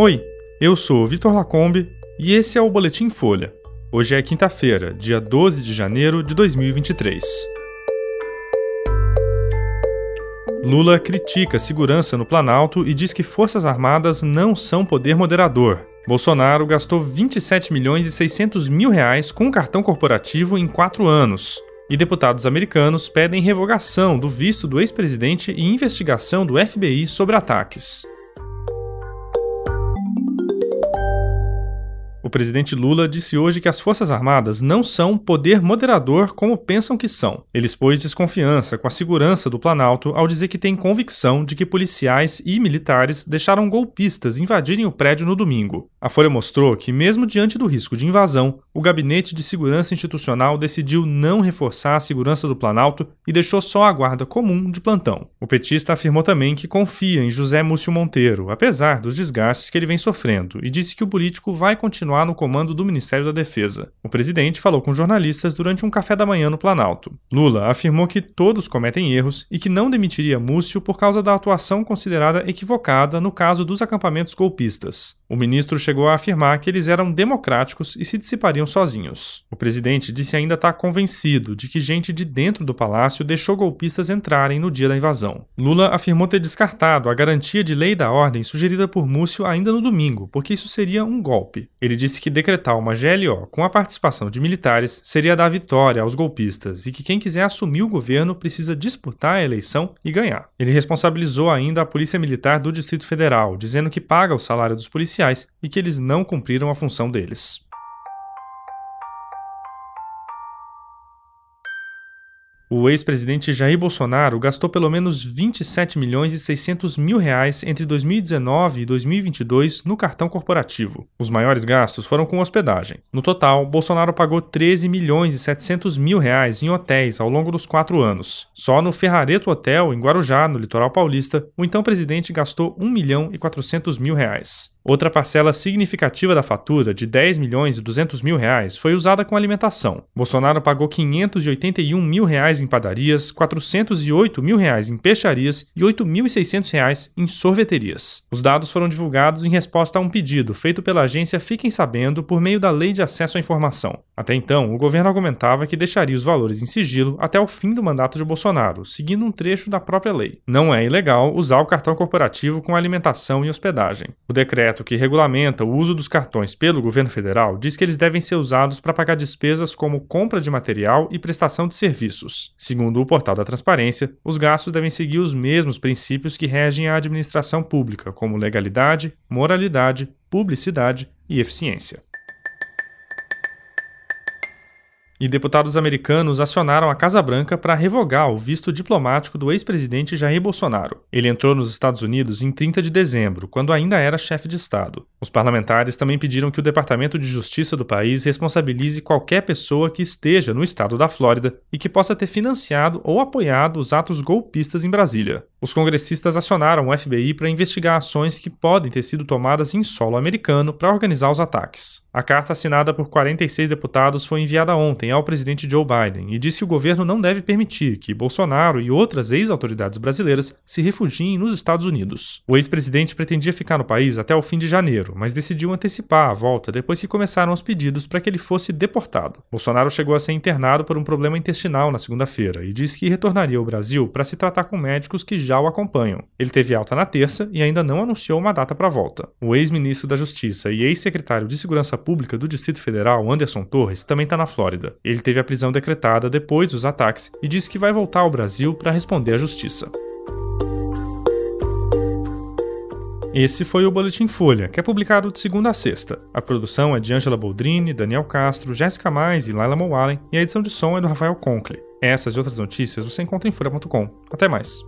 Oi, eu sou Vitor Lacombe e esse é o Boletim Folha. Hoje é quinta-feira, dia 12 de janeiro de 2023. Lula critica a segurança no Planalto e diz que Forças Armadas não são poder moderador. Bolsonaro gastou 27 milhões e 600 mil reais com cartão corporativo em quatro anos. E deputados americanos pedem revogação do visto do ex-presidente e investigação do FBI sobre ataques. O presidente Lula disse hoje que as Forças Armadas não são poder moderador como pensam que são. Ele expôs desconfiança com a segurança do Planalto ao dizer que tem convicção de que policiais e militares deixaram golpistas invadirem o prédio no domingo. A Folha mostrou que, mesmo diante do risco de invasão, o Gabinete de Segurança Institucional decidiu não reforçar a segurança do Planalto e deixou só a guarda comum de plantão. O petista afirmou também que confia em José Múcio Monteiro, apesar dos desgastes que ele vem sofrendo, e disse que o político vai continuar continuar no comando do Ministério da Defesa. O presidente falou com jornalistas durante um café da manhã no Planalto. Lula afirmou que todos cometem erros e que não demitiria Múcio por causa da atuação considerada equivocada no caso dos acampamentos golpistas. O ministro chegou a afirmar que eles eram democráticos e se dissipariam sozinhos. O presidente disse ainda estar convencido de que gente de dentro do palácio deixou golpistas entrarem no dia da invasão. Lula afirmou ter descartado a garantia de lei da ordem sugerida por Múcio ainda no domingo, porque isso seria um golpe. Ele disse que decretar uma GLO com a participação de militares seria dar vitória aos golpistas e que quem quiser assumir o governo precisa disputar a eleição e ganhar. Ele responsabilizou ainda a Polícia Militar do Distrito Federal, dizendo que paga o salário dos policiais e que eles não cumpriram a função deles. O ex-presidente Jair Bolsonaro gastou pelo menos 27 milhões e 600 mil reais entre 2019 e 2022 no cartão corporativo. Os maiores gastos foram com hospedagem. No total, Bolsonaro pagou 13 milhões e 700 mil reais em hotéis ao longo dos quatro anos. Só no Ferrareto Hotel, em Guarujá, no litoral paulista, o então presidente gastou 1 milhão e 400 mil reais. Outra parcela significativa da fatura, de 10 milhões e 200 mil reais, foi usada com alimentação. Bolsonaro pagou 581 mil reais em padarias, 408 mil reais em peixarias e 8.600 reais em sorveterias. Os dados foram divulgados em resposta a um pedido feito pela agência Fiquem Sabendo por meio da Lei de Acesso à Informação. Até então, o governo argumentava que deixaria os valores em sigilo até o fim do mandato de Bolsonaro, seguindo um trecho da própria lei. Não é ilegal usar o cartão corporativo com alimentação e hospedagem. O decreto decreto que regulamenta o uso dos cartões pelo governo federal diz que eles devem ser usados para pagar despesas como compra de material e prestação de serviços. Segundo o portal da Transparência, os gastos devem seguir os mesmos princípios que regem a administração pública, como legalidade, moralidade, publicidade e eficiência. E deputados americanos acionaram a Casa Branca para revogar o visto diplomático do ex-presidente Jair Bolsonaro. Ele entrou nos Estados Unidos em 30 de dezembro, quando ainda era chefe de Estado. Os parlamentares também pediram que o Departamento de Justiça do país responsabilize qualquer pessoa que esteja no estado da Flórida e que possa ter financiado ou apoiado os atos golpistas em Brasília. Os congressistas acionaram o FBI para investigar ações que podem ter sido tomadas em solo americano para organizar os ataques. A carta assinada por 46 deputados foi enviada ontem ao presidente Joe Biden e disse que o governo não deve permitir que Bolsonaro e outras ex-autoridades brasileiras se refugiem nos Estados Unidos. O ex-presidente pretendia ficar no país até o fim de janeiro, mas decidiu antecipar a volta depois que começaram os pedidos para que ele fosse deportado. Bolsonaro chegou a ser internado por um problema intestinal na segunda-feira e disse que retornaria ao Brasil para se tratar com médicos que já o acompanham. Ele teve alta na terça e ainda não anunciou uma data para a volta. O ex-ministro da Justiça e ex-secretário de Segurança Pública do Distrito Federal, Anderson Torres, também está na Flórida. Ele teve a prisão decretada depois dos ataques e disse que vai voltar ao Brasil para responder à justiça. Esse foi o Boletim Folha, que é publicado de segunda a sexta. A produção é de Angela Boldrini, Daniel Castro, Jéssica Mais e Laila Mowallen, e a edição de som é do Rafael Conkle. Essas e outras notícias você encontra em folha.com. Até mais.